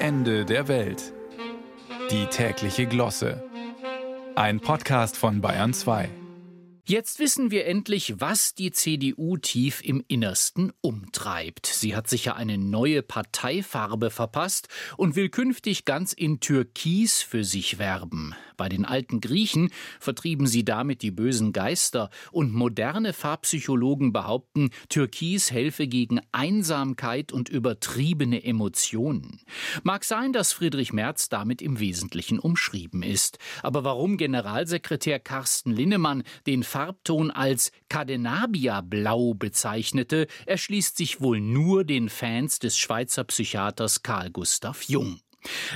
Ende der Welt. Die tägliche Glosse. Ein Podcast von Bayern 2. Jetzt wissen wir endlich, was die CDU tief im Innersten umtreibt. Sie hat sich ja eine neue Parteifarbe verpasst und will künftig ganz in Türkis für sich werben. Bei den alten Griechen vertrieben sie damit die bösen Geister und moderne Farbpsychologen behaupten, Türkis helfe gegen Einsamkeit und übertriebene Emotionen. Mag sein, dass Friedrich Merz damit im Wesentlichen umschrieben ist. Aber warum Generalsekretär Carsten Linnemann den Farbton als Cadenabia-Blau bezeichnete, erschließt sich wohl nur den Fans des Schweizer Psychiaters Carl Gustav Jung.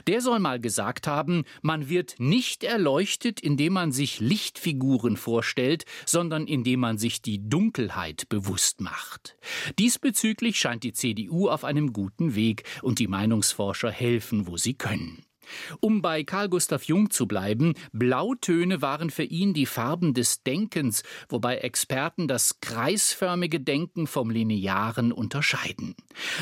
Der soll mal gesagt haben, man wird nicht erleuchtet, indem man sich Lichtfiguren vorstellt, sondern indem man sich die Dunkelheit bewusst macht. Diesbezüglich scheint die CDU auf einem guten Weg und die Meinungsforscher helfen, wo sie können. Um bei Carl Gustav Jung zu bleiben, Blautöne waren für ihn die Farben des Denkens, wobei Experten das kreisförmige Denken vom linearen unterscheiden.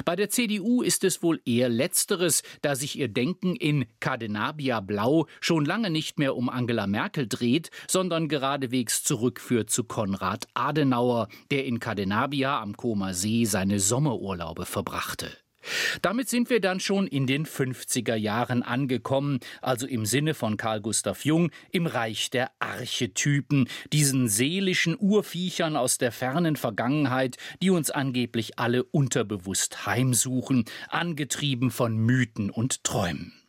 Bei der CDU ist es wohl eher letzteres, da sich ihr Denken in Cadenabia Blau schon lange nicht mehr um Angela Merkel dreht, sondern geradewegs zurückführt zu Konrad Adenauer, der in Cadenabia am Koma See seine Sommerurlaube verbrachte. Damit sind wir dann schon in den 50er Jahren angekommen, also im Sinne von Carl Gustav Jung im Reich der Archetypen, diesen seelischen Urviechern aus der fernen Vergangenheit, die uns angeblich alle unterbewusst heimsuchen, angetrieben von Mythen und Träumen.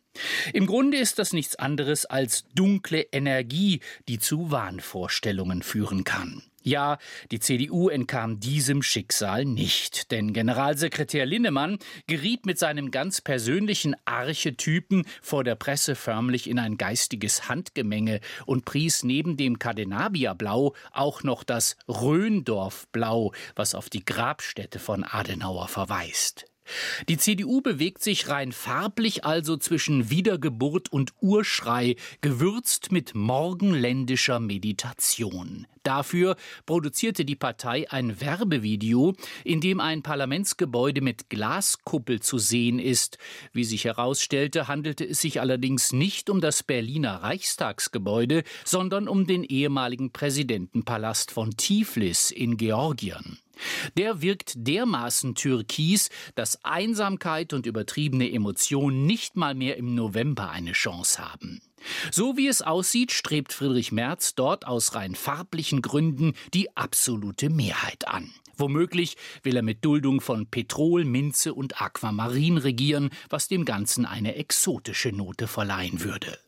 Im Grunde ist das nichts anderes als dunkle Energie, die zu Wahnvorstellungen führen kann. Ja, die CDU entkam diesem Schicksal nicht, denn Generalsekretär Linnemann geriet mit seinem ganz persönlichen Archetypen vor der Presse förmlich in ein geistiges Handgemenge und pries neben dem Cadenabia-Blau auch noch das Rhöndorf-Blau, was auf die Grabstätte von Adenauer verweist. Die CDU bewegt sich rein farblich also zwischen Wiedergeburt und Urschrei, gewürzt mit morgenländischer Meditation. Dafür produzierte die Partei ein Werbevideo, in dem ein Parlamentsgebäude mit Glaskuppel zu sehen ist. Wie sich herausstellte, handelte es sich allerdings nicht um das Berliner Reichstagsgebäude, sondern um den ehemaligen Präsidentenpalast von Tiflis in Georgien. Der wirkt dermaßen türkis, dass Einsamkeit und übertriebene Emotionen nicht mal mehr im November eine Chance haben. So wie es aussieht, strebt Friedrich Merz dort aus rein farblichen Gründen die absolute Mehrheit an. Womöglich will er mit Duldung von Petrol, Minze und Aquamarin regieren, was dem Ganzen eine exotische Note verleihen würde.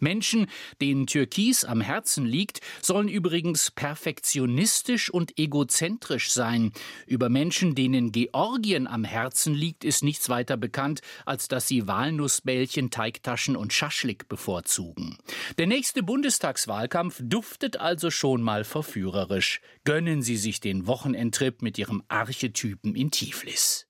Menschen, denen Türkis am Herzen liegt, sollen übrigens perfektionistisch und egozentrisch sein. Über Menschen, denen Georgien am Herzen liegt, ist nichts weiter bekannt, als dass sie Walnussbällchen, Teigtaschen und Schaschlik bevorzugen. Der nächste Bundestagswahlkampf duftet also schon mal verführerisch. Gönnen Sie sich den Wochenendtrip mit Ihrem Archetypen in Tiflis.